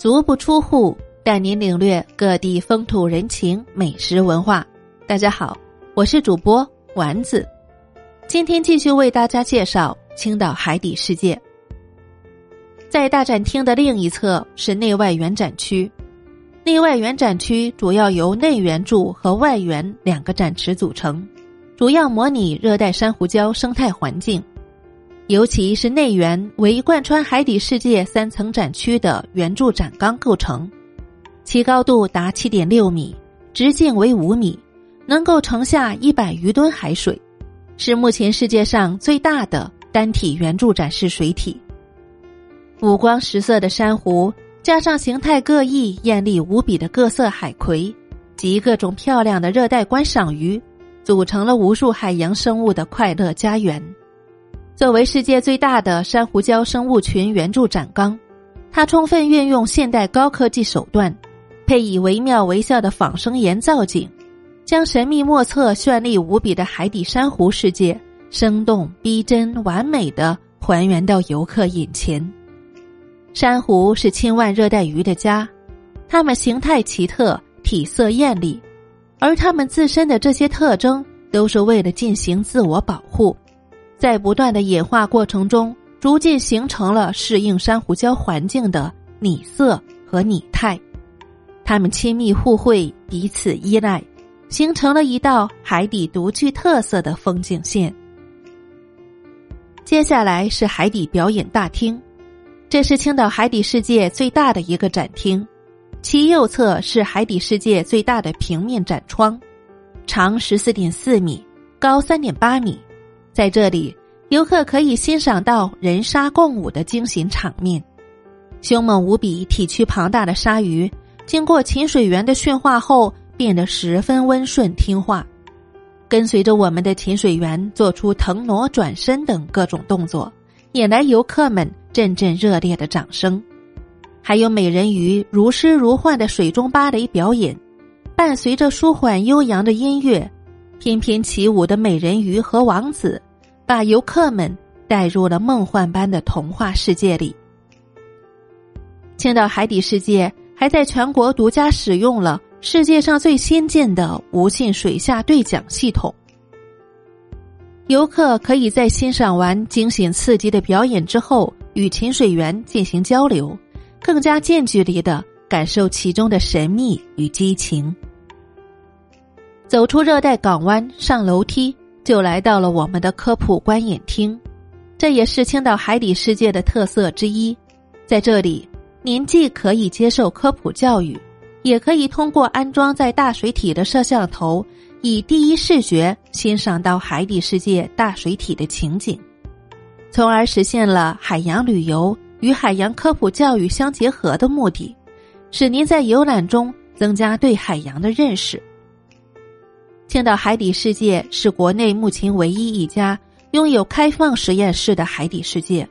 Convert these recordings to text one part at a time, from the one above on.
足不出户，带您领略各地风土人情、美食文化。大家好，我是主播丸子，今天继续为大家介绍青岛海底世界。在大展厅的另一侧是内外园展区，内外园展区主要由内圆柱和外圆两个展池组成，主要模拟热带珊瑚礁生态环境。尤其是内圆为贯穿海底世界三层展区的圆柱展缸构成，其高度达七点六米，直径为五米，能够盛下一百余吨海水，是目前世界上最大的单体圆柱展示水体。五光十色的珊瑚，加上形态各异、艳丽无比的各色海葵及各种漂亮的热带观赏鱼，组成了无数海洋生物的快乐家园。作为世界最大的珊瑚礁生物群援助展缸，它充分运用现代高科技手段，配以惟妙惟肖的仿生岩造景，将神秘莫测、绚丽无比的海底珊瑚世界生动逼真、完美的还原到游客眼前。珊瑚是千万热带鱼的家，它们形态奇特、体色艳丽，而它们自身的这些特征都是为了进行自我保护。在不断的演化过程中，逐渐形成了适应珊瑚礁环境的拟色和拟态，它们亲密互惠，彼此依赖，形成了一道海底独具特色的风景线。接下来是海底表演大厅，这是青岛海底世界最大的一个展厅，其右侧是海底世界最大的平面展窗，长十四点四米，高三点八米。在这里，游客可以欣赏到人鲨共舞的惊险场面。凶猛无比、体躯庞大的鲨鱼，经过潜水员的驯化后，变得十分温顺听话，跟随着我们的潜水员做出腾挪、转身等各种动作，引来游客们阵阵热烈的掌声。还有美人鱼如诗如幻的水中芭蕾表演，伴随着舒缓悠扬的音乐。翩翩起舞的美人鱼和王子，把游客们带入了梦幻般的童话世界里。青岛海底世界还在全国独家使用了世界上最先进的无线水下对讲系统。游客可以在欣赏完惊险刺激的表演之后，与潜水员进行交流，更加近距离的感受其中的神秘与激情。走出热带港湾，上楼梯就来到了我们的科普观演厅，这也是青岛海底世界的特色之一。在这里，您既可以接受科普教育，也可以通过安装在大水体的摄像头，以第一视觉欣赏到海底世界大水体的情景，从而实现了海洋旅游与海洋科普教育相结合的目的，使您在游览中增加对海洋的认识。青岛海底世界是国内目前唯一一家拥有开放实验室的海底世界。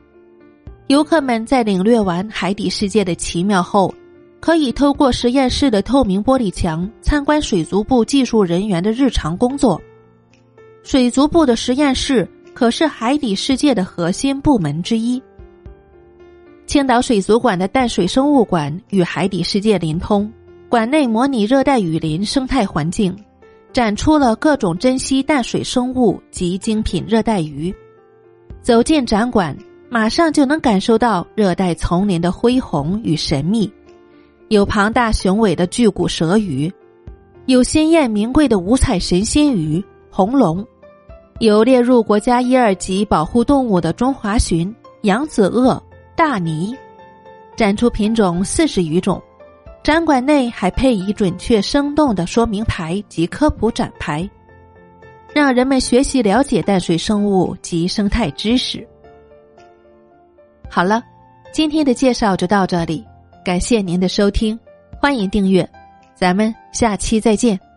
游客们在领略完海底世界的奇妙后，可以透过实验室的透明玻璃墙参观水族部技术人员的日常工作。水族部的实验室可是海底世界的核心部门之一。青岛水族馆的淡水生物馆与海底世界连通，馆内模拟热带雨林生态环境。展出了各种珍稀淡水生物及精品热带鱼。走进展馆，马上就能感受到热带丛林的恢宏与神秘。有庞大雄伟的巨骨舌鱼，有鲜艳名贵的五彩神仙鱼红龙，有列入国家一二级保护动物的中华鲟、扬子鳄、大鲵。展出品种四十余种。展馆内还配以准确生动的说明牌及科普展牌，让人们学习了解淡水生物及生态知识。好了，今天的介绍就到这里，感谢您的收听，欢迎订阅，咱们下期再见。